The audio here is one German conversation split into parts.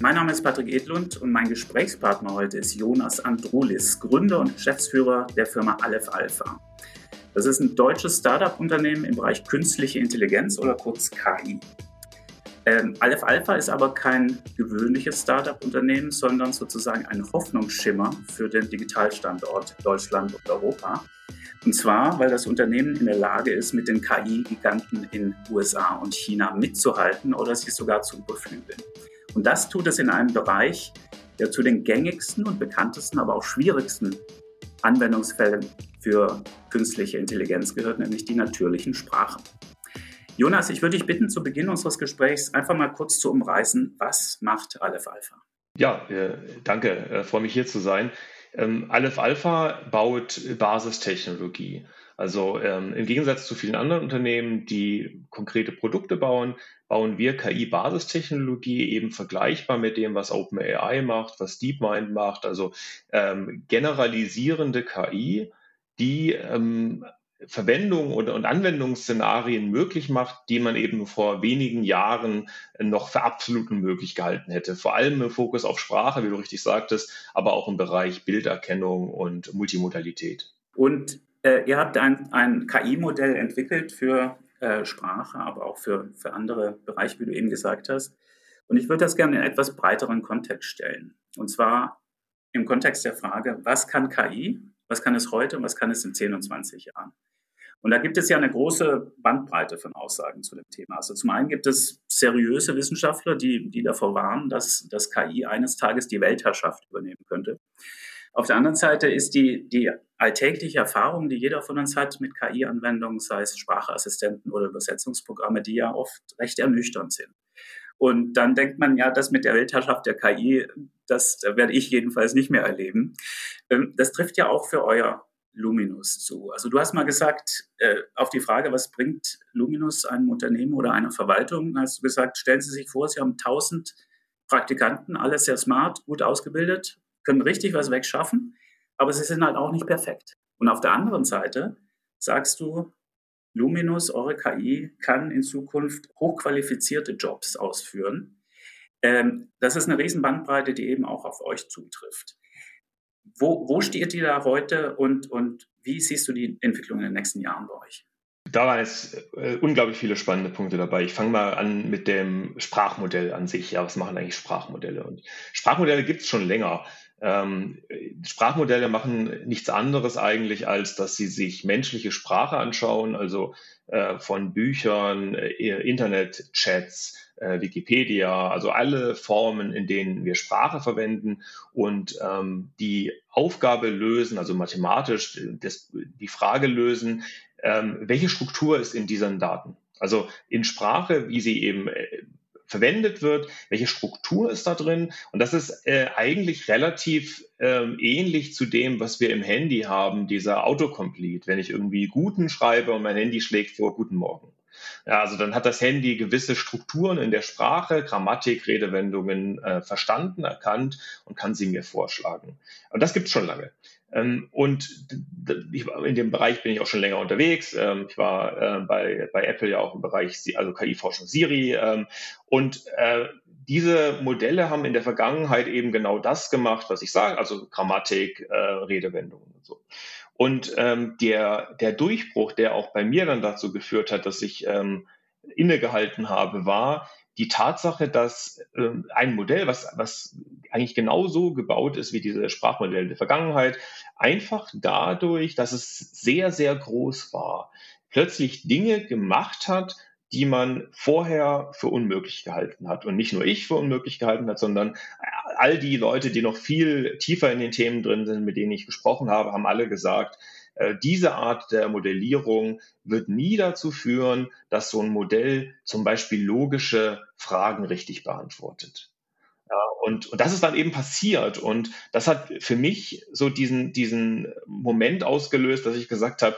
Mein Name ist Patrick Edlund und mein Gesprächspartner heute ist Jonas Andrulis, Gründer und Geschäftsführer der Firma Aleph Alpha. Das ist ein deutsches Startup-Unternehmen im Bereich künstliche Intelligenz oder kurz KI. Ähm, Aleph Alpha ist aber kein gewöhnliches Startup-Unternehmen, sondern sozusagen ein Hoffnungsschimmer für den Digitalstandort Deutschland und Europa. Und zwar, weil das Unternehmen in der Lage ist, mit den KI-Giganten in USA und China mitzuhalten oder sie sogar zu überflügeln. Und das tut es in einem Bereich, der zu den gängigsten und bekanntesten, aber auch schwierigsten Anwendungsfällen für künstliche Intelligenz gehört, nämlich die natürlichen Sprachen. Jonas, ich würde dich bitten, zu Beginn unseres Gesprächs einfach mal kurz zu umreißen, was macht Aleph Alpha? Ja, äh, danke, äh, freue mich hier zu sein. Ähm, Aleph Alpha baut Basistechnologie. Also ähm, im Gegensatz zu vielen anderen Unternehmen, die konkrete Produkte bauen, bauen wir KI-Basistechnologie eben vergleichbar mit dem, was OpenAI macht, was DeepMind macht, also ähm, generalisierende KI, die ähm, Verwendung und, und Anwendungsszenarien möglich macht, die man eben vor wenigen Jahren noch für absolut unmöglich gehalten hätte. Vor allem im Fokus auf Sprache, wie du richtig sagtest, aber auch im Bereich Bilderkennung und Multimodalität. Und äh, ihr habt ein, ein KI-Modell entwickelt für äh, Sprache, aber auch für, für andere Bereiche, wie du eben gesagt hast. Und ich würde das gerne in etwas breiteren Kontext stellen. Und zwar im Kontext der Frage, was kann KI, was kann es heute und was kann es in 10 und 20 Jahren? Und da gibt es ja eine große Bandbreite von Aussagen zu dem Thema. Also zum einen gibt es seriöse Wissenschaftler, die, die davor warnen, dass, dass KI eines Tages die Weltherrschaft übernehmen könnte. Auf der anderen Seite ist die, die alltägliche Erfahrung, die jeder von uns hat mit KI-Anwendungen, sei es Sprachassistenten oder Übersetzungsprogramme, die ja oft recht ernüchternd sind. Und dann denkt man, ja, das mit der Weltherrschaft der KI, das werde ich jedenfalls nicht mehr erleben. Ähm, das trifft ja auch für euer Luminus zu. Also du hast mal gesagt, äh, auf die Frage, was bringt Luminus einem Unternehmen oder einer Verwaltung, hast du gesagt, stellen Sie sich vor, Sie haben 1000 Praktikanten, alles sehr smart, gut ausgebildet, können richtig was wegschaffen, aber sie sind halt auch nicht perfekt. Und auf der anderen Seite sagst du, Luminus, eure KI, kann in Zukunft hochqualifizierte Jobs ausführen. Ähm, das ist eine Riesenbandbreite, die eben auch auf euch zutrifft. Wo, wo steht ihr da heute und, und wie siehst du die Entwicklung in den nächsten Jahren bei euch? Da waren jetzt äh, unglaublich viele spannende Punkte dabei. Ich fange mal an mit dem Sprachmodell an sich. Ja, was machen eigentlich Sprachmodelle? Und Sprachmodelle gibt es schon länger. Ähm, Sprachmodelle machen nichts anderes eigentlich, als dass sie sich menschliche Sprache anschauen, also äh, von Büchern, äh, Internetchats, äh, Wikipedia, also alle Formen, in denen wir Sprache verwenden und ähm, die Aufgabe lösen, also mathematisch das, die Frage lösen, ähm, welche Struktur ist in diesen Daten? Also in Sprache, wie sie eben äh, verwendet wird, welche Struktur ist da drin. Und das ist äh, eigentlich relativ ähm, ähnlich zu dem, was wir im Handy haben, dieser Autocomplete. Wenn ich irgendwie Guten schreibe und mein Handy schlägt vor Guten Morgen. Ja, also dann hat das Handy gewisse Strukturen in der Sprache, Grammatik, Redewendungen äh, verstanden, erkannt und kann sie mir vorschlagen. Und das gibt es schon lange. Ähm, und in dem Bereich bin ich auch schon länger unterwegs. Ähm, ich war äh, bei, bei Apple ja auch im Bereich, also KI-Forschung Siri. Ähm, und äh, diese Modelle haben in der Vergangenheit eben genau das gemacht, was ich sage, also Grammatik, äh, Redewendungen und so. Und der, der Durchbruch, der auch bei mir dann dazu geführt hat, dass ich innegehalten habe, war, die Tatsache, dass äh, ein Modell, was, was eigentlich genauso gebaut ist wie diese Sprachmodelle der Vergangenheit, einfach dadurch, dass es sehr, sehr groß war, plötzlich Dinge gemacht hat, die man vorher für unmöglich gehalten hat. Und nicht nur ich für unmöglich gehalten hat, sondern all die Leute, die noch viel tiefer in den Themen drin sind, mit denen ich gesprochen habe, haben alle gesagt, äh, diese Art der Modellierung wird nie dazu führen, dass so ein Modell zum Beispiel logische Fragen richtig beantwortet. Ja, und, und das ist dann eben passiert. Und das hat für mich so diesen, diesen Moment ausgelöst, dass ich gesagt habe,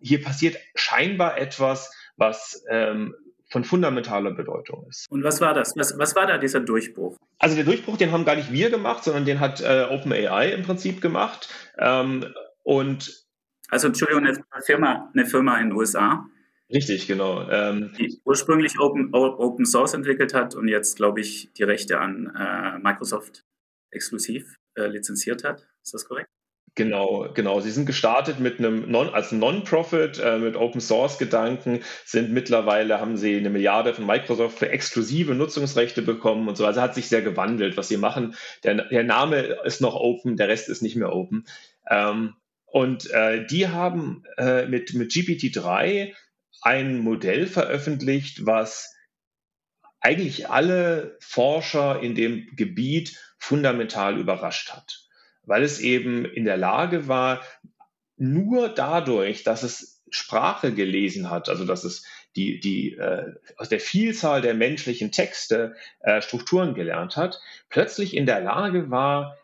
hier passiert scheinbar etwas, was ähm, von fundamentaler Bedeutung ist. Und was war das? Was, was war da dieser Durchbruch? Also der Durchbruch, den haben gar nicht wir gemacht, sondern den hat äh, OpenAI im Prinzip gemacht. Ähm, und also Entschuldigung, eine Firma, eine Firma in den USA, Richtig, genau. Ähm, die ursprünglich Open, Open Source entwickelt hat und jetzt, glaube ich, die Rechte an äh, Microsoft exklusiv äh, lizenziert hat. Ist das korrekt? Genau, genau. Sie sind gestartet mit einem non, als Non-Profit, äh, mit Open Source Gedanken, sind mittlerweile, haben sie eine Milliarde von Microsoft für exklusive Nutzungsrechte bekommen und so. Also hat sich sehr gewandelt, was sie machen. Der, der Name ist noch open, der Rest ist nicht mehr open. Ähm, und äh, die haben äh, mit, mit GPT-3 ein Modell veröffentlicht, was eigentlich alle Forscher in dem Gebiet fundamental überrascht hat. Weil es eben in der Lage war, nur dadurch, dass es Sprache gelesen hat, also dass es die, die äh, aus der Vielzahl der menschlichen Texte äh, Strukturen gelernt hat, plötzlich in der Lage war,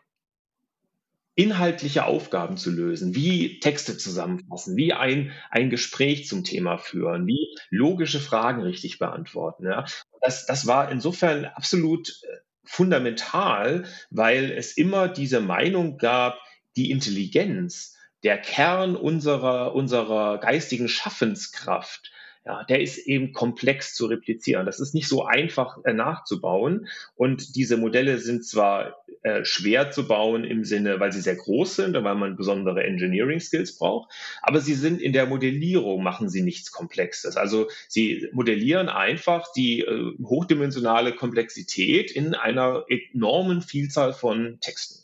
inhaltliche Aufgaben zu lösen, wie Texte zusammenfassen, wie ein, ein Gespräch zum Thema führen, wie logische Fragen richtig beantworten. Ja. Das, das war insofern absolut äh, fundamental, weil es immer diese Meinung gab, die Intelligenz, der Kern unserer, unserer geistigen Schaffenskraft, ja, der ist eben komplex zu replizieren. Das ist nicht so einfach äh, nachzubauen. Und diese Modelle sind zwar äh, schwer zu bauen im Sinne, weil sie sehr groß sind und weil man besondere Engineering Skills braucht, aber sie sind in der Modellierung, machen sie nichts Komplexes. Also sie modellieren einfach die äh, hochdimensionale Komplexität in einer enormen Vielzahl von Texten.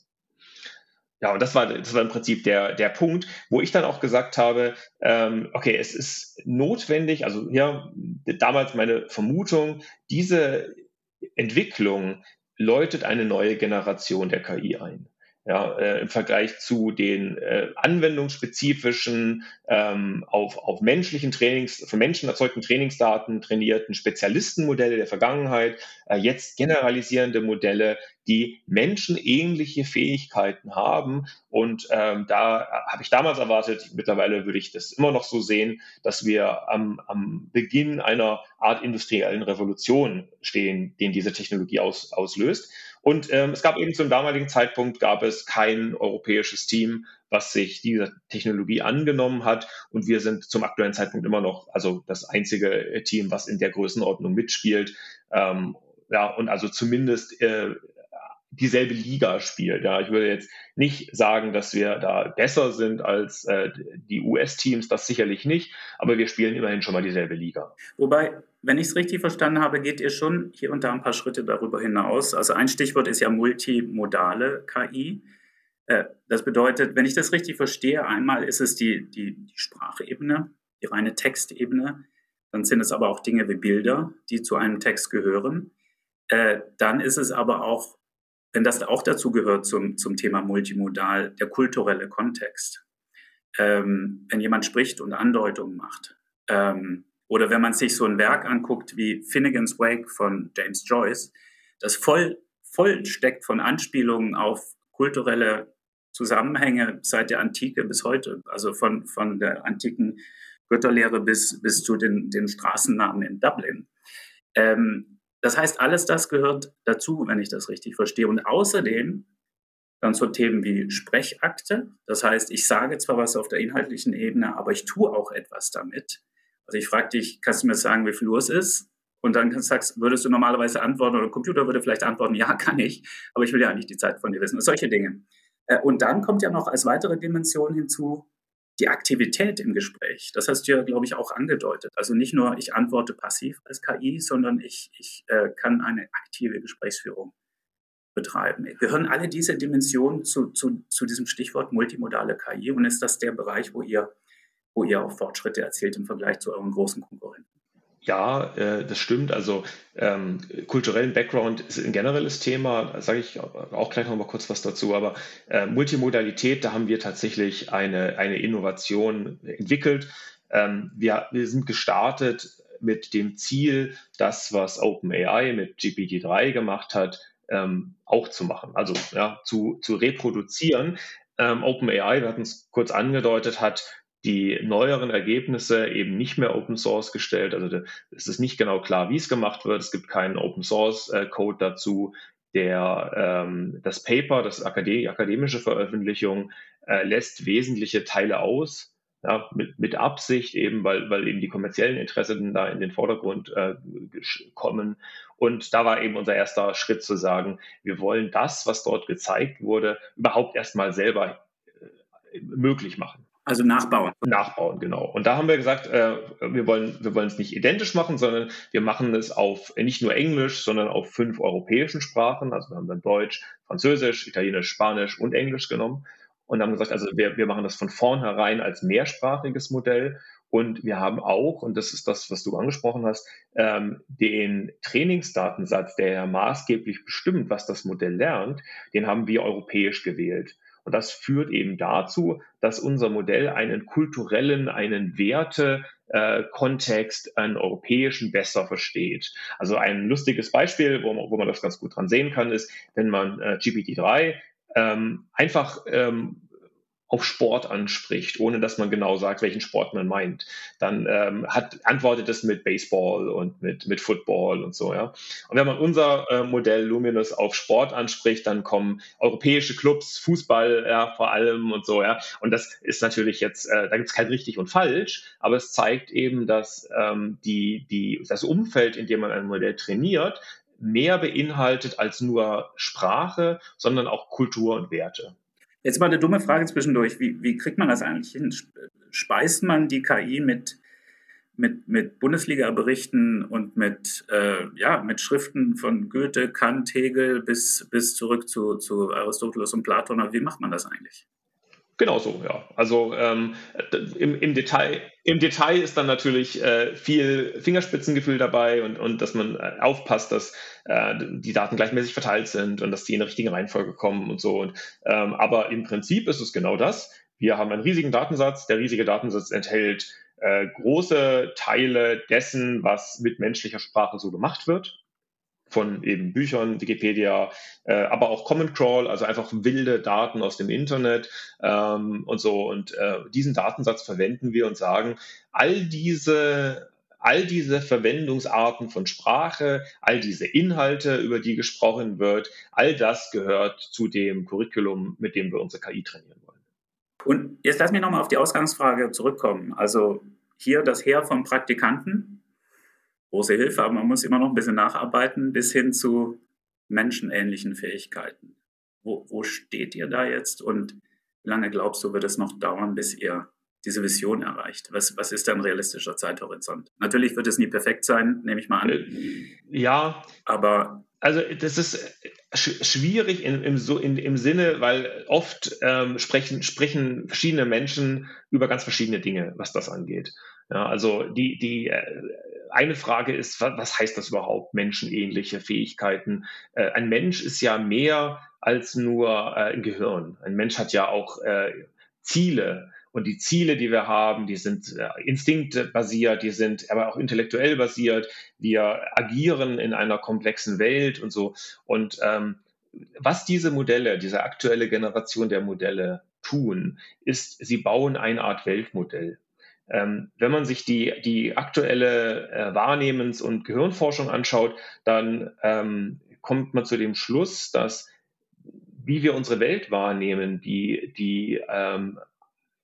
Ja, und das war, das war im Prinzip der, der Punkt, wo ich dann auch gesagt habe, ähm, okay, es ist notwendig, also ja, damals meine Vermutung, diese Entwicklung läutet eine neue Generation der KI ein ja, äh, im Vergleich zu den äh, anwendungsspezifischen, ähm, auf, auf menschlichen Trainings, von Menschen erzeugten Trainingsdaten trainierten Spezialistenmodelle der Vergangenheit, äh, jetzt generalisierende Modelle, die menschenähnliche Fähigkeiten haben. Und ähm, da habe ich damals erwartet, mittlerweile würde ich das immer noch so sehen, dass wir am, am Beginn einer Art industriellen Revolution stehen, den diese Technologie aus, auslöst. Und ähm, es gab eben zum damaligen Zeitpunkt gab es kein europäisches Team, was sich dieser Technologie angenommen hat. Und wir sind zum aktuellen Zeitpunkt immer noch also das einzige Team, was in der Größenordnung mitspielt. Ähm, ja, und also zumindest äh, dieselbe Liga spielt. Ja, ich würde jetzt nicht sagen, dass wir da besser sind als äh, die US-Teams, das sicherlich nicht, aber wir spielen immerhin schon mal dieselbe Liga. Wobei, wenn ich es richtig verstanden habe, geht ihr schon hier und da ein paar Schritte darüber hinaus. Also ein Stichwort ist ja multimodale KI. Äh, das bedeutet, wenn ich das richtig verstehe, einmal ist es die, die, die Sprachebene, die reine Textebene, dann sind es aber auch Dinge wie Bilder, die zu einem Text gehören. Äh, dann ist es aber auch wenn das auch dazu gehört zum, zum Thema multimodal, der kulturelle Kontext. Ähm, wenn jemand spricht und Andeutungen macht. Ähm, oder wenn man sich so ein Werk anguckt wie Finnegan's Wake von James Joyce, das voll, voll steckt von Anspielungen auf kulturelle Zusammenhänge seit der Antike bis heute, also von, von der antiken Götterlehre bis, bis zu den, den Straßennamen in Dublin. Ähm, das heißt, alles das gehört dazu, wenn ich das richtig verstehe. Und außerdem dann so Themen wie Sprechakte. Das heißt, ich sage zwar was auf der inhaltlichen Ebene, aber ich tue auch etwas damit. Also ich frage dich, kannst du mir sagen, wie viel Uhr es ist? Und dann sagst, würdest du normalerweise antworten oder der Computer würde vielleicht antworten, ja, kann ich, aber ich will ja eigentlich die Zeit von dir wissen. Solche Dinge. Äh, und dann kommt ja noch als weitere Dimension hinzu, die Aktivität im Gespräch. Das hast du ja, glaube ich, auch angedeutet. Also nicht nur, ich antworte passiv als KI, sondern ich, ich äh, kann eine aktive Gesprächsführung betreiben. Gehören alle diese Dimensionen zu, zu, zu diesem Stichwort multimodale KI und ist das der Bereich, wo ihr, wo ihr auch Fortschritte erzielt im Vergleich zu euren großen Konkurrenten? Ja, äh, das stimmt. Also ähm, kulturellen Background ist ein generelles Thema, sage ich auch gleich noch mal kurz was dazu. Aber äh, Multimodalität, da haben wir tatsächlich eine, eine Innovation entwickelt. Ähm, wir, wir sind gestartet mit dem Ziel, das, was OpenAI mit GPT-3 gemacht hat, ähm, auch zu machen, also ja, zu, zu reproduzieren. Ähm, OpenAI, wir hatten es kurz angedeutet, hat die neueren Ergebnisse eben nicht mehr Open Source gestellt. Also es ist nicht genau klar, wie es gemacht wird. Es gibt keinen Open Source äh, Code dazu. Der, ähm, das Paper, das Akadem akademische Veröffentlichung, äh, lässt wesentliche Teile aus. Ja, mit, mit Absicht eben, weil, weil eben die kommerziellen Interessen da in den Vordergrund äh, kommen. Und da war eben unser erster Schritt zu sagen, wir wollen das, was dort gezeigt wurde, überhaupt erstmal selber äh, möglich machen. Also nachbauen. Nachbauen, genau. Und da haben wir gesagt, äh, wir, wollen, wir es nicht identisch machen, sondern wir machen es auf nicht nur Englisch, sondern auf fünf europäischen Sprachen. Also wir haben dann Deutsch, Französisch, Italienisch, Spanisch und Englisch genommen und haben gesagt, also wir, wir machen das von vornherein als mehrsprachiges Modell. Und wir haben auch, und das ist das, was du angesprochen hast, ähm, den Trainingsdatensatz, der ja maßgeblich bestimmt, was das Modell lernt, den haben wir europäisch gewählt. Und das führt eben dazu, dass unser Modell einen kulturellen, einen Werte, äh, einen europäischen besser versteht. Also ein lustiges Beispiel, wo man, wo man das ganz gut dran sehen kann, ist, wenn man äh, GPT-3 ähm, einfach ähm, auf Sport anspricht, ohne dass man genau sagt, welchen Sport man meint. Dann ähm, hat, antwortet es mit Baseball und mit, mit Football und so, ja. Und wenn man unser äh, Modell Luminous auf Sport anspricht, dann kommen europäische Clubs, Fußball ja, vor allem und so, ja. Und das ist natürlich jetzt, äh, da gibt es kein richtig und falsch, aber es zeigt eben, dass ähm, die, die, das Umfeld, in dem man ein Modell trainiert, mehr beinhaltet als nur Sprache, sondern auch Kultur und Werte. Jetzt mal eine dumme Frage zwischendurch. Wie, wie kriegt man das eigentlich hin? Speist man die KI mit, mit, mit Bundesliga-Berichten und mit, äh, ja, mit Schriften von Goethe, Kant, Hegel bis, bis zurück zu, zu Aristoteles und Platon? Wie macht man das eigentlich? Genau so, ja. Also ähm, im, im, Detail, im Detail ist dann natürlich äh, viel Fingerspitzengefühl dabei und, und dass man äh, aufpasst, dass äh, die Daten gleichmäßig verteilt sind und dass die in der richtigen Reihenfolge kommen und so. Und, ähm, aber im Prinzip ist es genau das. Wir haben einen riesigen Datensatz. Der riesige Datensatz enthält äh, große Teile dessen, was mit menschlicher Sprache so gemacht wird von eben Büchern, Wikipedia, äh, aber auch Common Crawl, also einfach wilde Daten aus dem Internet ähm, und so. Und äh, diesen Datensatz verwenden wir und sagen, all diese all diese Verwendungsarten von Sprache, all diese Inhalte, über die gesprochen wird, all das gehört zu dem Curriculum, mit dem wir unsere KI trainieren wollen. Und jetzt lass mich nochmal auf die Ausgangsfrage zurückkommen. Also hier das Heer von Praktikanten, große Hilfe, aber man muss immer noch ein bisschen nacharbeiten bis hin zu menschenähnlichen Fähigkeiten. Wo, wo steht ihr da jetzt und wie lange glaubst du, wird es noch dauern, bis ihr diese Vision erreicht? Was, was ist ein realistischer Zeithorizont? Natürlich wird es nie perfekt sein, nehme ich mal an. Äh, ja. Aber. Also, das ist schwierig im, im, so in, im Sinne, weil oft ähm, sprechen, sprechen verschiedene Menschen über ganz verschiedene Dinge, was das angeht. Ja, also die, die äh, eine Frage ist, was heißt das überhaupt, menschenähnliche Fähigkeiten? Äh, ein Mensch ist ja mehr als nur äh, ein Gehirn. Ein Mensch hat ja auch äh, Ziele. Und die Ziele, die wir haben, die sind instinktbasiert, die sind aber auch intellektuell basiert. Wir agieren in einer komplexen Welt und so. Und ähm, was diese Modelle, diese aktuelle Generation der Modelle tun, ist, sie bauen eine Art Weltmodell. Ähm, wenn man sich die, die aktuelle äh, Wahrnehmens- und Gehirnforschung anschaut, dann ähm, kommt man zu dem Schluss, dass wie wir unsere Welt wahrnehmen, die, die, ähm,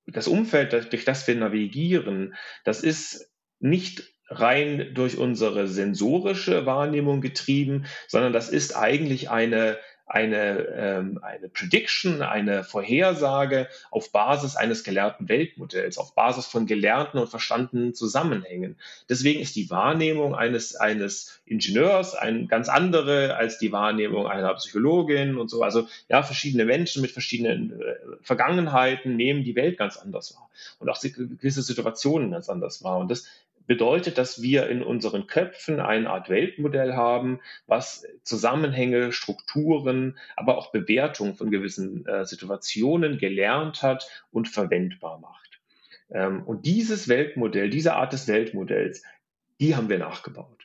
das Umfeld, durch das wir navigieren, das ist nicht rein durch unsere sensorische Wahrnehmung getrieben, sondern das ist eigentlich eine eine, ähm, eine Prediction, eine Vorhersage auf Basis eines gelernten Weltmodells, auf Basis von gelernten und verstandenen Zusammenhängen. Deswegen ist die Wahrnehmung eines, eines Ingenieurs ein ganz andere als die Wahrnehmung einer Psychologin und so. Also ja, verschiedene Menschen mit verschiedenen äh, Vergangenheiten nehmen die Welt ganz anders wahr und auch gewisse Situationen ganz anders wahr. Und das bedeutet, dass wir in unseren Köpfen eine Art Weltmodell haben, was Zusammenhänge, Strukturen, aber auch Bewertungen von gewissen äh, Situationen gelernt hat und verwendbar macht. Ähm, und dieses Weltmodell, diese Art des Weltmodells, die haben wir nachgebaut.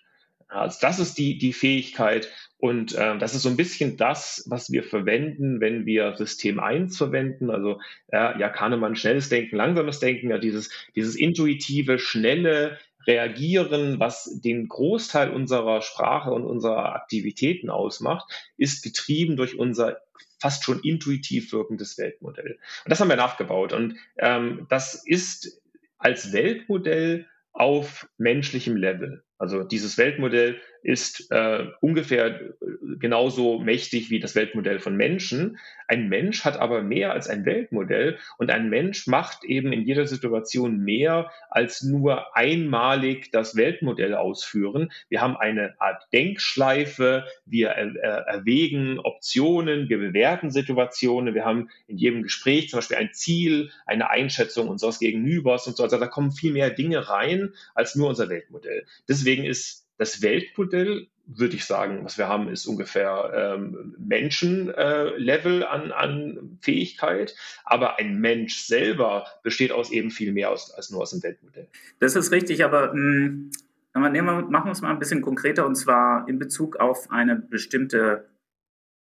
Also das ist die, die Fähigkeit und äh, das ist so ein bisschen das, was wir verwenden, wenn wir System 1 verwenden. Also ja, ja Kahnemann, schnelles Denken, langsames Denken, ja, dieses, dieses intuitive, schnelle, reagieren, was den Großteil unserer Sprache und unserer Aktivitäten ausmacht, ist getrieben durch unser fast schon intuitiv wirkendes Weltmodell. Und das haben wir nachgebaut. Und ähm, das ist als Weltmodell auf menschlichem Level. Also dieses Weltmodell ist äh, ungefähr äh, genauso mächtig wie das Weltmodell von Menschen. Ein Mensch hat aber mehr als ein Weltmodell und ein Mensch macht eben in jeder Situation mehr als nur einmalig das Weltmodell ausführen. Wir haben eine Art Denkschleife, wir äh, erwägen Optionen, wir bewerten Situationen, wir haben in jedem Gespräch zum Beispiel ein Ziel, eine Einschätzung unseres Gegenübers und so. Also da kommen viel mehr Dinge rein als nur unser Weltmodell. Deswegen ist das Weltmodell, würde ich sagen, was wir haben, ist ungefähr ähm, Menschenlevel äh, an, an Fähigkeit. Aber ein Mensch selber besteht aus eben viel mehr aus, als nur aus dem Weltmodell. Das ist richtig, aber mh, hm, nehmen machen wir es mal ein bisschen konkreter und zwar in Bezug auf eine bestimmte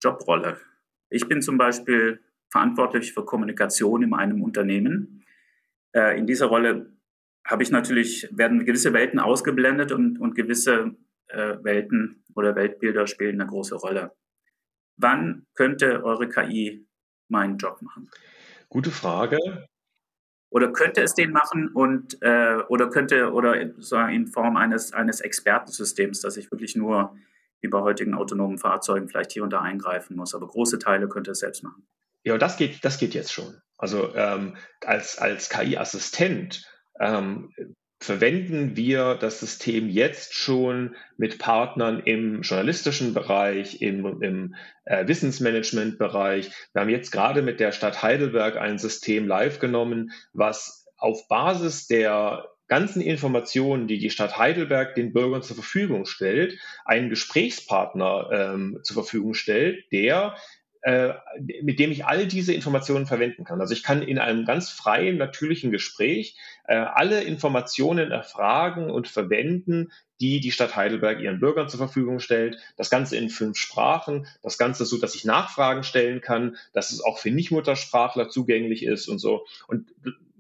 Jobrolle. Ich bin zum Beispiel verantwortlich für Kommunikation in einem Unternehmen. Äh, in dieser Rolle habe ich natürlich, werden gewisse Welten ausgeblendet und, und gewisse äh, Welten oder Weltbilder spielen eine große Rolle. Wann könnte eure KI meinen Job machen? Gute Frage. Oder könnte es den machen und äh, oder könnte oder in Form eines eines Expertensystems, dass ich wirklich nur wie bei heutigen autonomen Fahrzeugen vielleicht hier und da eingreifen muss, aber große Teile könnte es selbst machen. Ja, das geht, das geht jetzt schon. Also ähm, als, als KI-Assistent ähm, verwenden wir das System jetzt schon mit Partnern im journalistischen Bereich, im, im äh, Wissensmanagement-Bereich. Wir haben jetzt gerade mit der Stadt Heidelberg ein System live genommen, was auf Basis der ganzen Informationen, die die Stadt Heidelberg den Bürgern zur Verfügung stellt, einen Gesprächspartner ähm, zur Verfügung stellt, der äh, mit dem ich all diese Informationen verwenden kann. Also ich kann in einem ganz freien, natürlichen Gespräch äh, alle Informationen erfragen und verwenden, die die Stadt Heidelberg ihren Bürgern zur Verfügung stellt. Das Ganze in fünf Sprachen. Das Ganze so, dass ich Nachfragen stellen kann, dass es auch für Nichtmuttersprachler zugänglich ist und so. Und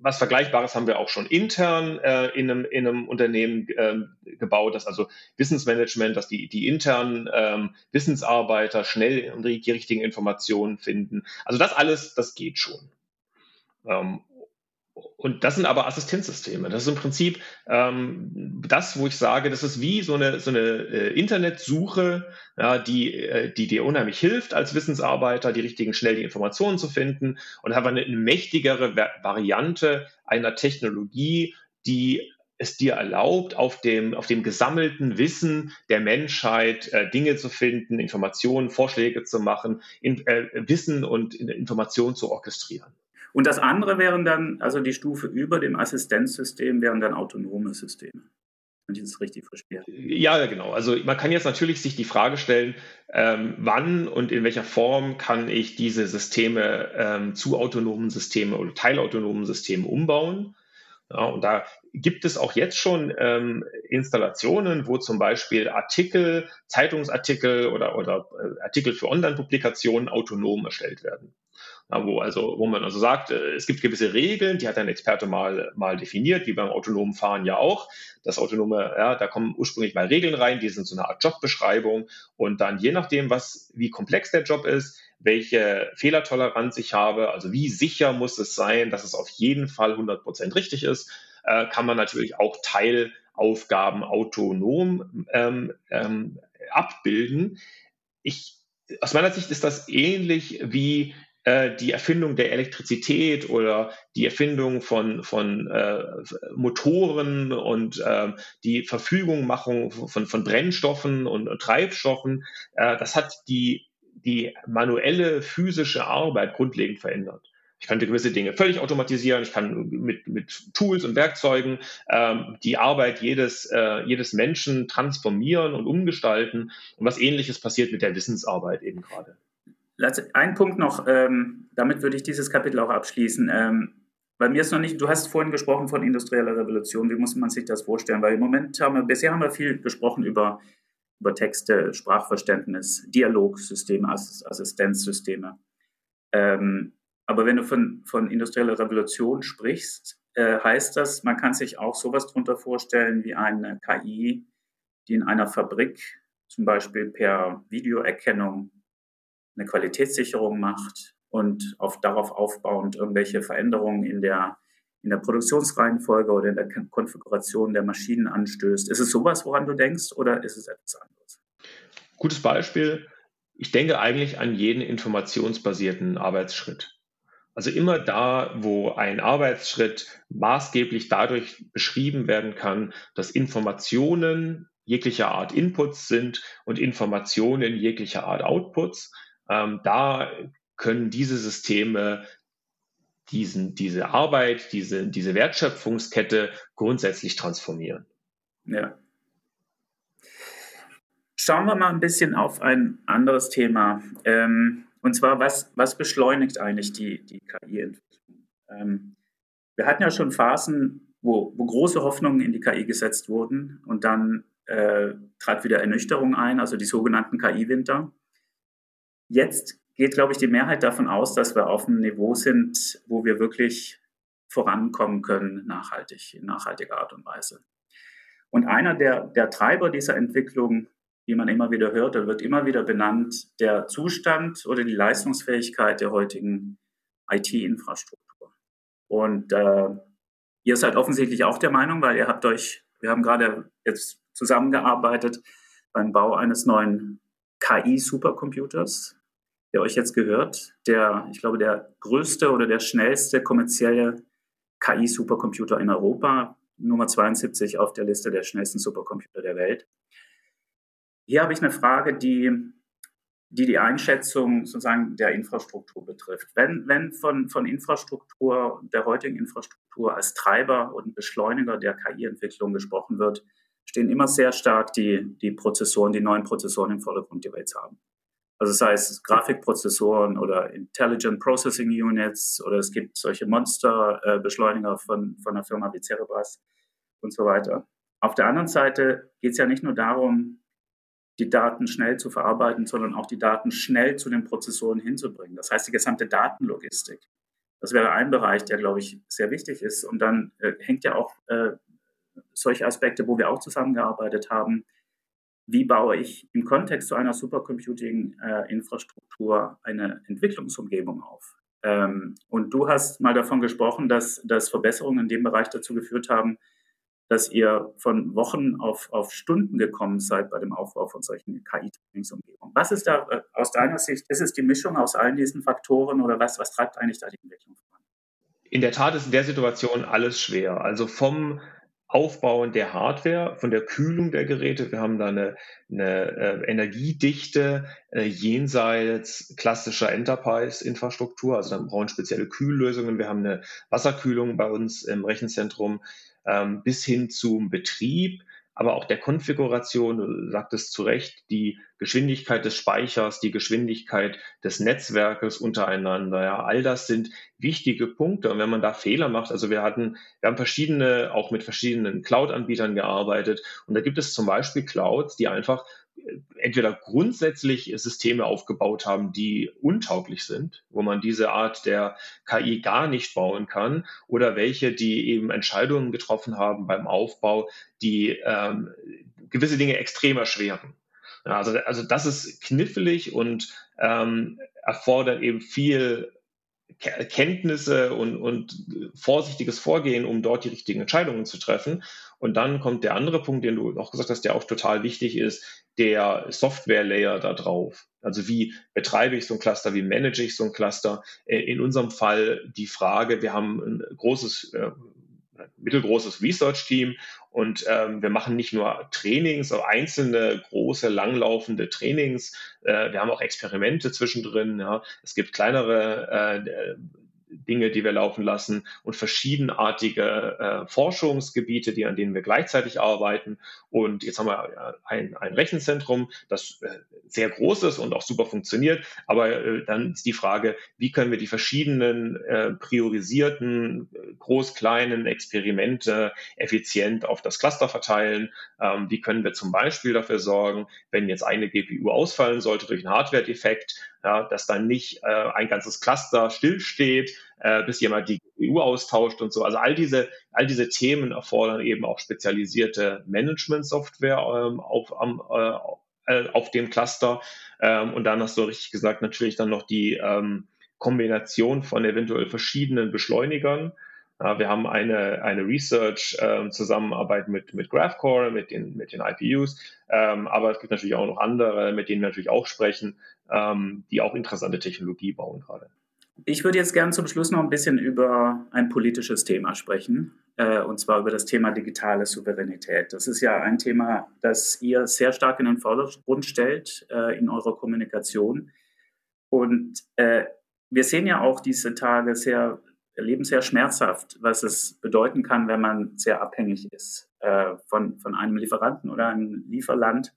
was Vergleichbares haben wir auch schon intern äh, in, einem, in einem Unternehmen äh, gebaut, dass also Wissensmanagement, dass die, die internen ähm, Wissensarbeiter schnell die, die richtigen Informationen finden. Also das alles, das geht schon. Ähm, und das sind aber Assistenzsysteme. Das ist im Prinzip ähm, das, wo ich sage, das ist wie so eine, so eine äh, Internetsuche, ja, die, äh, die dir unheimlich hilft als Wissensarbeiter, die richtigen, schnell die Informationen zu finden und habe eine, eine mächtigere Variante einer Technologie, die es dir erlaubt, auf dem, auf dem gesammelten Wissen der Menschheit äh, Dinge zu finden, Informationen, Vorschläge zu machen, in, äh, Wissen und Informationen zu orchestrieren. Und das andere wären dann, also die Stufe über dem Assistenzsystem, wären dann autonome Systeme. Wenn ich das richtig verstehe. Ja, genau. Also man kann jetzt natürlich sich die Frage stellen, ähm, wann und in welcher Form kann ich diese Systeme ähm, zu autonomen Systemen oder teilautonomen Systemen umbauen. Ja, und da gibt es auch jetzt schon ähm, Installationen, wo zum Beispiel Artikel, Zeitungsartikel oder, oder äh, Artikel für Online-Publikationen autonom erstellt werden wo also, wo man also sagt, äh, es gibt gewisse Regeln, die hat ein Experte mal, mal definiert, wie beim autonomen Fahren ja auch. Das autonome, ja, da kommen ursprünglich mal Regeln rein, die sind so eine Art Jobbeschreibung und dann je nachdem, was, wie komplex der Job ist, welche Fehlertoleranz ich habe, also wie sicher muss es sein, dass es auf jeden Fall 100% richtig ist, äh, kann man natürlich auch Teilaufgaben autonom ähm, ähm, abbilden. Ich, aus meiner Sicht ist das ähnlich wie äh, die Erfindung der Elektrizität oder die Erfindung von, von äh, Motoren und äh, die Verfügungmachung von, von Brennstoffen und, und Treibstoffen, äh, das hat die, die manuelle physische Arbeit grundlegend verändert. Ich könnte gewisse Dinge völlig automatisieren. Ich kann mit, mit Tools und Werkzeugen ähm, die Arbeit jedes, äh, jedes Menschen transformieren und umgestalten. Und was ähnliches passiert mit der Wissensarbeit eben gerade. Ein Punkt noch, ähm, damit würde ich dieses Kapitel auch abschließen. Ähm, bei mir ist noch nicht, du hast vorhin gesprochen von industrieller Revolution, wie muss man sich das vorstellen? Weil im Moment haben wir, bisher haben wir viel gesprochen über, über Texte, Sprachverständnis, Dialogsysteme, Assistenzsysteme. Ähm, aber wenn du von, von industrieller Revolution sprichst, äh, heißt das, man kann sich auch sowas darunter vorstellen wie eine KI, die in einer Fabrik zum Beispiel per Videoerkennung eine Qualitätssicherung macht und auf, darauf aufbauend irgendwelche Veränderungen in der, in der Produktionsreihenfolge oder in der Konfiguration der Maschinen anstößt. Ist es sowas, woran du denkst, oder ist es etwas anderes? Gutes Beispiel. Ich denke eigentlich an jeden informationsbasierten Arbeitsschritt. Also immer da, wo ein Arbeitsschritt maßgeblich dadurch beschrieben werden kann, dass Informationen jeglicher Art Inputs sind und Informationen jeglicher Art Outputs, ähm, da können diese Systeme diesen, diese Arbeit, diese, diese Wertschöpfungskette grundsätzlich transformieren. Ja. Schauen wir mal ein bisschen auf ein anderes Thema. Ähm, und zwar, was, was beschleunigt eigentlich die, die KI-Entwicklung? Ähm, wir hatten ja schon Phasen, wo, wo große Hoffnungen in die KI gesetzt wurden und dann äh, trat wieder Ernüchterung ein, also die sogenannten KI-Winter. Jetzt geht, glaube ich, die Mehrheit davon aus, dass wir auf einem Niveau sind, wo wir wirklich vorankommen können, nachhaltig, in nachhaltiger Art und Weise. Und einer der, der Treiber dieser Entwicklung, wie man immer wieder hört, wird immer wieder benannt, der Zustand oder die Leistungsfähigkeit der heutigen IT-Infrastruktur. Und äh, ihr seid offensichtlich auch der Meinung, weil ihr habt euch, wir haben gerade jetzt zusammengearbeitet beim Bau eines neuen KI-Supercomputers, der euch jetzt gehört. Der, ich glaube, der größte oder der schnellste kommerzielle KI-Supercomputer in Europa, Nummer 72 auf der Liste der schnellsten Supercomputer der Welt. Hier habe ich eine Frage, die die, die Einschätzung sozusagen der Infrastruktur betrifft. Wenn, wenn von, von Infrastruktur, der heutigen Infrastruktur als Treiber und Beschleuniger der KI-Entwicklung gesprochen wird, stehen immer sehr stark die, die Prozessoren, die neuen Prozessoren im Vordergrund, die wir jetzt haben. Also sei es Grafikprozessoren oder Intelligent Processing Units oder es gibt solche Monster-Beschleuniger von, von einer Firma wie Cerebras und so weiter. Auf der anderen Seite geht es ja nicht nur darum, die Daten schnell zu verarbeiten, sondern auch die Daten schnell zu den Prozessoren hinzubringen. Das heißt, die gesamte Datenlogistik. Das wäre ein Bereich, der, glaube ich, sehr wichtig ist. Und dann äh, hängt ja auch äh, solche Aspekte, wo wir auch zusammengearbeitet haben. Wie baue ich im Kontext zu einer Supercomputing-Infrastruktur eine Entwicklungsumgebung auf? Ähm, und du hast mal davon gesprochen, dass, dass Verbesserungen in dem Bereich dazu geführt haben, dass ihr von Wochen auf, auf Stunden gekommen seid bei dem Aufbau von solchen KI-Trainingsumgebungen. Was ist da äh, aus deiner Sicht, ist es die Mischung aus allen diesen Faktoren oder was, was treibt eigentlich da die Entwicklung voran? In der Tat ist in der Situation alles schwer. Also vom Aufbauen der Hardware, von der Kühlung der Geräte. Wir haben da eine, eine äh, Energiedichte äh, jenseits klassischer Enterprise-Infrastruktur. Also dann brauchen spezielle Kühllösungen. Wir haben eine Wasserkühlung bei uns im Rechenzentrum ähm, bis hin zum Betrieb aber auch der Konfiguration, du sagtest zu Recht, die Geschwindigkeit des Speichers, die Geschwindigkeit des Netzwerkes untereinander. Ja, all das sind wichtige Punkte. Und wenn man da Fehler macht, also wir hatten, wir haben verschiedene, auch mit verschiedenen Cloud-Anbietern gearbeitet. Und da gibt es zum Beispiel Clouds, die einfach entweder grundsätzlich Systeme aufgebaut haben, die untauglich sind, wo man diese Art der KI gar nicht bauen kann, oder welche, die eben Entscheidungen getroffen haben beim Aufbau, die ähm, gewisse Dinge extrem erschweren. Ja, also, also das ist knifflig und ähm, erfordert eben viel Kenntnisse und, und vorsichtiges Vorgehen, um dort die richtigen Entscheidungen zu treffen. Und dann kommt der andere Punkt, den du auch gesagt hast, der auch total wichtig ist, der Software-Layer da drauf. Also wie betreibe ich so ein Cluster, wie manage ich so ein Cluster? Äh, in unserem Fall die Frage, wir haben ein großes, äh, mittelgroßes Research-Team und ähm, wir machen nicht nur Trainings, aber einzelne große, langlaufende Trainings. Äh, wir haben auch Experimente zwischendrin. Ja. Es gibt kleinere äh, Dinge, die wir laufen lassen und verschiedenartige äh, Forschungsgebiete, die, an denen wir gleichzeitig arbeiten. Und jetzt haben wir ein, ein Rechenzentrum, das äh, sehr groß ist und auch super funktioniert. Aber äh, dann ist die Frage, wie können wir die verschiedenen äh, priorisierten, groß, kleinen Experimente effizient auf das Cluster verteilen? Ähm, wie können wir zum Beispiel dafür sorgen, wenn jetzt eine GPU ausfallen sollte durch einen Hardware-Defekt, ja, dass dann nicht äh, ein ganzes Cluster stillsteht, äh, bis jemand die EU austauscht und so. Also all diese, all diese Themen erfordern eben auch spezialisierte Management-Software ähm, auf, am, äh, äh, auf dem Cluster. Ähm, und dann hast du richtig gesagt, natürlich dann noch die ähm, Kombination von eventuell verschiedenen Beschleunigern. Äh, wir haben eine, eine Research-Zusammenarbeit ähm, mit, mit GraphCore, mit den, mit den IPUs, ähm, aber es gibt natürlich auch noch andere, mit denen wir natürlich auch sprechen, ähm, die auch interessante Technologie bauen gerade. Ich würde jetzt gerne zum Schluss noch ein bisschen über ein politisches Thema sprechen, und zwar über das Thema digitale Souveränität. Das ist ja ein Thema, das ihr sehr stark in den Vordergrund stellt äh, in eurer Kommunikation. Und äh, wir sehen ja auch diese Tage sehr, erleben sehr schmerzhaft, was es bedeuten kann, wenn man sehr abhängig ist äh, von, von einem Lieferanten oder einem Lieferland.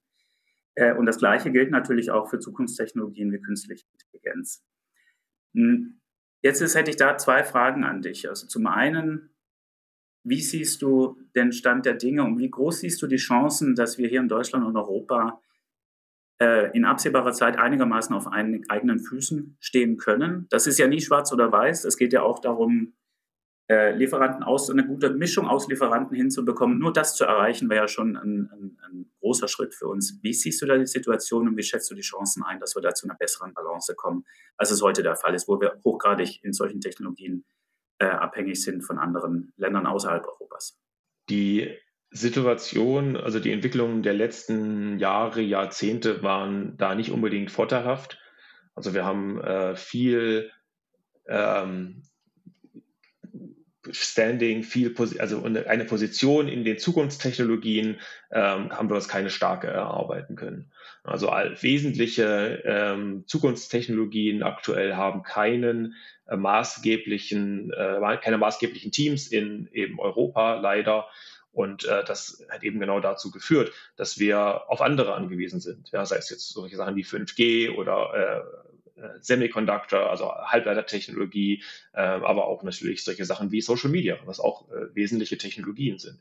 Äh, und das Gleiche gilt natürlich auch für Zukunftstechnologien wie künstliche Intelligenz. Hm, jetzt ist, hätte ich da zwei Fragen an dich. Also zum einen, wie siehst du den Stand der Dinge und wie groß siehst du die Chancen, dass wir hier in Deutschland und Europa äh, in absehbarer Zeit einigermaßen auf eigenen Füßen stehen können? Das ist ja nie schwarz oder weiß. Es geht ja auch darum, äh, Lieferanten aus, eine gute Mischung aus Lieferanten hinzubekommen. Nur das zu erreichen, wäre ja schon ein, ein, ein, großer Schritt für uns. Wie siehst du da die Situation und wie schätzt du die Chancen ein, dass wir da zu einer besseren Balance kommen, als es heute der Fall ist, wo wir hochgradig in solchen Technologien äh, abhängig sind von anderen Ländern außerhalb Europas? Die Situation, also die Entwicklungen der letzten Jahre, Jahrzehnte waren da nicht unbedingt vorteilhaft. Also wir haben äh, viel ähm, Standing, viel, also eine Position in den Zukunftstechnologien ähm, haben wir uns keine starke erarbeiten können. Also wesentliche ähm, Zukunftstechnologien aktuell haben keinen äh, maßgeblichen, äh, keine maßgeblichen Teams in eben Europa leider. Und äh, das hat eben genau dazu geführt, dass wir auf andere angewiesen sind. Ja, sei es jetzt solche Sachen wie 5G oder äh, Semiconductor, also Halbleitertechnologie, äh, aber auch natürlich solche Sachen wie Social Media, was auch äh, wesentliche Technologien sind.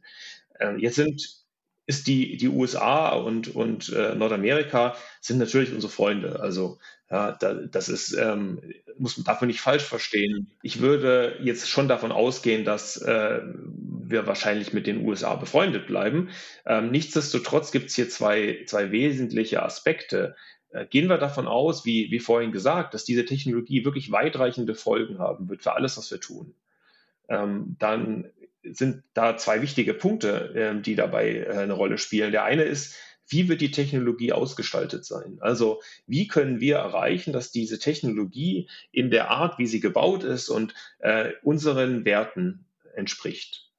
Ähm, jetzt sind ist die, die USA und, und äh, Nordamerika sind natürlich unsere Freunde. Also ja, da, das ist, ähm, muss man davon nicht falsch verstehen. Ich würde jetzt schon davon ausgehen, dass äh, wir wahrscheinlich mit den USA befreundet bleiben. Ähm, nichtsdestotrotz gibt es hier zwei, zwei wesentliche Aspekte, äh, gehen wir davon aus, wie, wie vorhin gesagt, dass diese Technologie wirklich weitreichende Folgen haben wird für alles, was wir tun. Ähm, dann sind da zwei wichtige Punkte, äh, die dabei äh, eine Rolle spielen. Der eine ist, wie wird die Technologie ausgestaltet sein? Also wie können wir erreichen, dass diese Technologie in der Art, wie sie gebaut ist und äh, unseren Werten entspricht?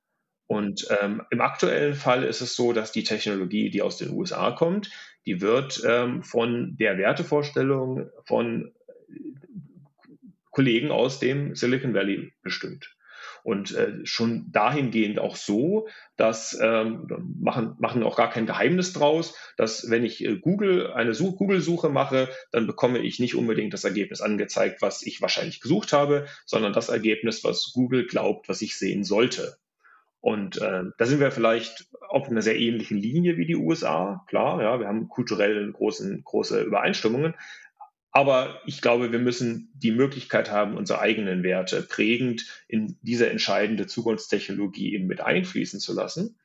Und ähm, im aktuellen Fall ist es so, dass die Technologie, die aus den USA kommt, die wird ähm, von der Wertevorstellung von Kollegen aus dem Silicon Valley bestimmt. Und äh, schon dahingehend auch so, dass ähm, machen, machen auch gar kein Geheimnis draus, dass wenn ich äh, Google eine Such Google-Suche mache, dann bekomme ich nicht unbedingt das Ergebnis angezeigt, was ich wahrscheinlich gesucht habe, sondern das Ergebnis, was Google glaubt, was ich sehen sollte. Und äh, da sind wir vielleicht auf einer sehr ähnlichen Linie wie die USA. Klar, ja, wir haben kulturell großen, große Übereinstimmungen. Aber ich glaube, wir müssen die Möglichkeit haben, unsere eigenen Werte prägend in diese entscheidende Zukunftstechnologie eben mit einfließen zu lassen.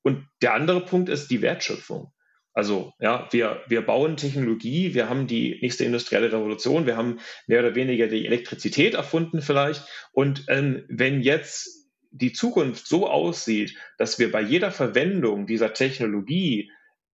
Und der andere Punkt ist die Wertschöpfung. Also ja, wir, wir bauen Technologie, wir haben die nächste industrielle Revolution, wir haben mehr oder weniger die Elektrizität erfunden vielleicht. Und ähm, wenn jetzt die Zukunft so aussieht, dass wir bei jeder Verwendung dieser Technologie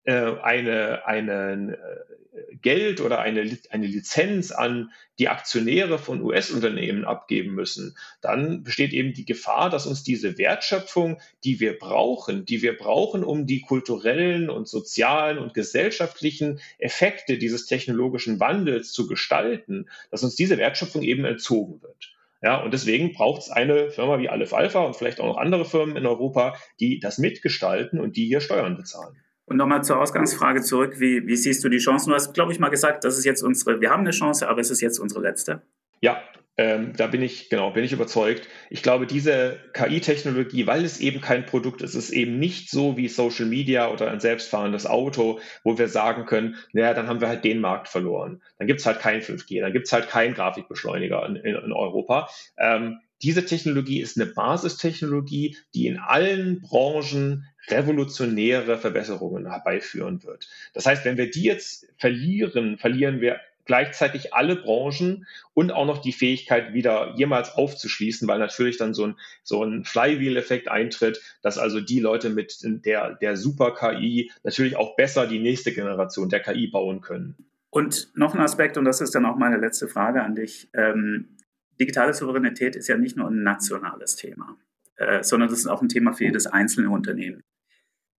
äh, eine, eine äh, Geld oder eine, eine Lizenz an die Aktionäre von US-Unternehmen abgeben müssen, dann besteht eben die Gefahr, dass uns diese Wertschöpfung, die wir brauchen, die wir brauchen, um die kulturellen und sozialen und gesellschaftlichen Effekte dieses technologischen Wandels zu gestalten, dass uns diese Wertschöpfung eben entzogen wird. Ja, und deswegen braucht es eine Firma wie Aleph Alpha und vielleicht auch noch andere Firmen in Europa, die das mitgestalten und die hier Steuern bezahlen. Und nochmal zur Ausgangsfrage zurück. Wie, wie siehst du die Chancen? Du hast, glaube ich, mal gesagt, das ist jetzt unsere, wir haben eine Chance, aber es ist jetzt unsere letzte. Ja, ähm, da bin ich, genau, bin ich überzeugt. Ich glaube, diese KI-Technologie, weil es eben kein Produkt ist, ist eben nicht so wie Social Media oder ein selbstfahrendes Auto, wo wir sagen können, naja, dann haben wir halt den Markt verloren. Dann gibt es halt kein 5G, dann gibt es halt keinen Grafikbeschleuniger in, in, in Europa. Ähm, diese Technologie ist eine Basistechnologie, die in allen Branchen revolutionäre Verbesserungen herbeiführen wird. Das heißt, wenn wir die jetzt verlieren, verlieren wir gleichzeitig alle Branchen und auch noch die Fähigkeit, wieder jemals aufzuschließen, weil natürlich dann so ein, so ein Flywheel-Effekt eintritt, dass also die Leute mit der, der Super-KI natürlich auch besser die nächste Generation der KI bauen können. Und noch ein Aspekt, und das ist dann auch meine letzte Frage an dich. Ähm, digitale Souveränität ist ja nicht nur ein nationales Thema, äh, sondern das ist auch ein Thema für jedes einzelne Unternehmen.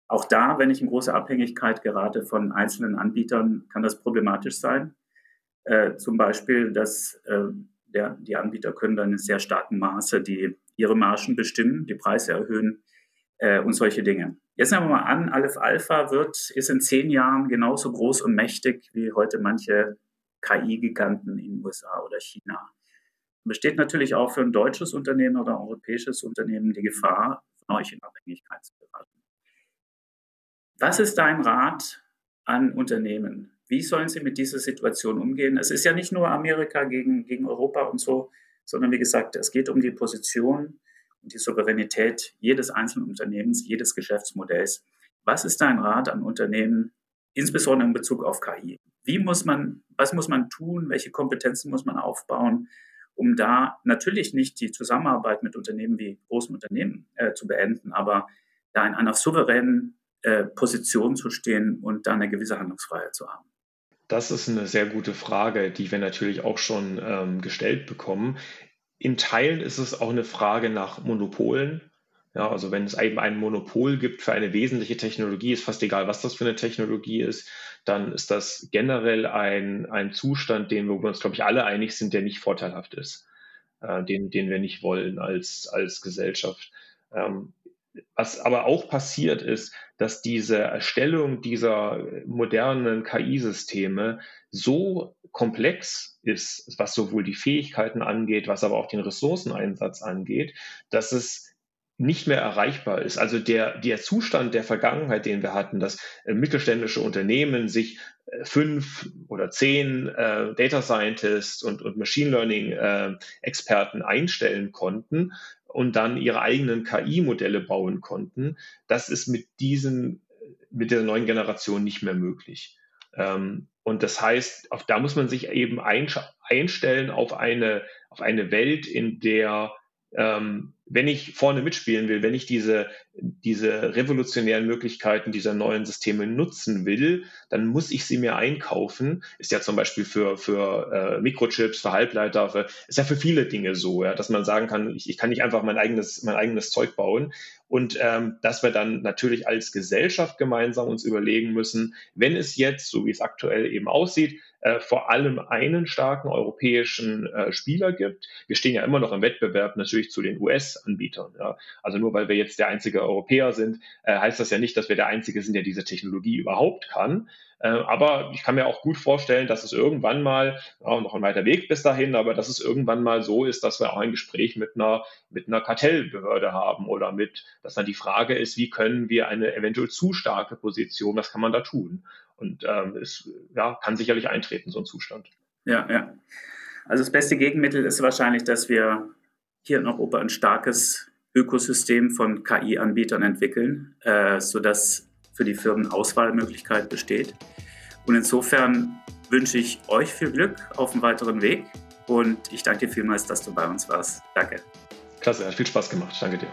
Auch da, wenn ich in große Abhängigkeit gerate von einzelnen Anbietern, kann das problematisch sein. Äh, zum Beispiel, dass äh, der, die Anbieter können dann in sehr starkem Maße die, ihre Margen bestimmen, die Preise erhöhen äh, und solche Dinge. Jetzt nehmen wir mal an, Aleph Alpha wird, ist in zehn Jahren genauso groß und mächtig wie heute manche KI-Giganten in den USA oder China. Besteht natürlich auch für ein deutsches Unternehmen oder ein europäisches Unternehmen die Gefahr, von euch in Abhängigkeit zu geraten. Was ist dein Rat an Unternehmen? Wie sollen sie mit dieser Situation umgehen? Es ist ja nicht nur Amerika gegen, gegen Europa und so, sondern wie gesagt, es geht um die Position und die Souveränität jedes einzelnen Unternehmens, jedes Geschäftsmodells. Was ist dein Rat an Unternehmen, insbesondere in Bezug auf KI? Wie muss man, was muss man tun? Welche Kompetenzen muss man aufbauen, um da natürlich nicht die Zusammenarbeit mit Unternehmen wie großen Unternehmen äh, zu beenden, aber da in einer souveränen äh, Position zu stehen und da eine gewisse Handlungsfreiheit zu haben? Das ist eine sehr gute Frage, die wir natürlich auch schon ähm, gestellt bekommen. In Teilen ist es auch eine Frage nach Monopolen. Ja, also wenn es eben ein Monopol gibt für eine wesentliche Technologie, ist fast egal, was das für eine Technologie ist, dann ist das generell ein, ein Zustand, den wir uns, glaube ich, alle einig sind, der nicht vorteilhaft ist, äh, den, den wir nicht wollen als, als Gesellschaft. Ähm, was aber auch passiert ist, dass diese Erstellung dieser modernen KI-Systeme so komplex ist, was sowohl die Fähigkeiten angeht, was aber auch den Ressourceneinsatz angeht, dass es nicht mehr erreichbar ist. Also der, der Zustand der Vergangenheit, den wir hatten, dass äh, mittelständische Unternehmen sich äh, fünf oder zehn äh, Data Scientists und, und Machine Learning äh, Experten einstellen konnten und dann ihre eigenen KI-Modelle bauen konnten, das ist mit diesen, mit der neuen Generation nicht mehr möglich. Ähm, und das heißt, auf, da muss man sich eben einstellen auf eine, auf eine Welt, in der ähm, wenn ich vorne mitspielen will, wenn ich diese, diese revolutionären Möglichkeiten dieser neuen Systeme nutzen will, dann muss ich sie mir einkaufen. Ist ja zum Beispiel für, für äh, Mikrochips, für Halbleiter, für, ist ja für viele Dinge so, ja, dass man sagen kann, ich, ich kann nicht einfach mein eigenes, mein eigenes Zeug bauen. Und ähm, dass wir dann natürlich als Gesellschaft gemeinsam uns überlegen müssen, wenn es jetzt, so wie es aktuell eben aussieht, äh, vor allem einen starken europäischen äh, Spieler gibt. Wir stehen ja immer noch im Wettbewerb natürlich zu den US-Anbietern. Ja. Also nur weil wir jetzt der einzige Europäer sind, äh, heißt das ja nicht, dass wir der einzige sind, der diese Technologie überhaupt kann. Äh, aber ich kann mir auch gut vorstellen, dass es irgendwann mal, ja, noch ein weiter Weg bis dahin, aber dass es irgendwann mal so ist, dass wir auch ein Gespräch mit einer, mit einer Kartellbehörde haben oder mit, dass dann die Frage ist, wie können wir eine eventuell zu starke Position, was kann man da tun? Und ähm, es ja, kann sicherlich eintreten, so ein Zustand. Ja, ja. Also das beste Gegenmittel ist wahrscheinlich, dass wir hier in Europa ein starkes Ökosystem von KI-Anbietern entwickeln, äh, sodass für die Firmen Auswahlmöglichkeit besteht. Und insofern wünsche ich euch viel Glück auf dem weiteren Weg und ich danke dir vielmals, dass du bei uns warst. Danke. Klasse, hat viel Spaß gemacht. Danke dir.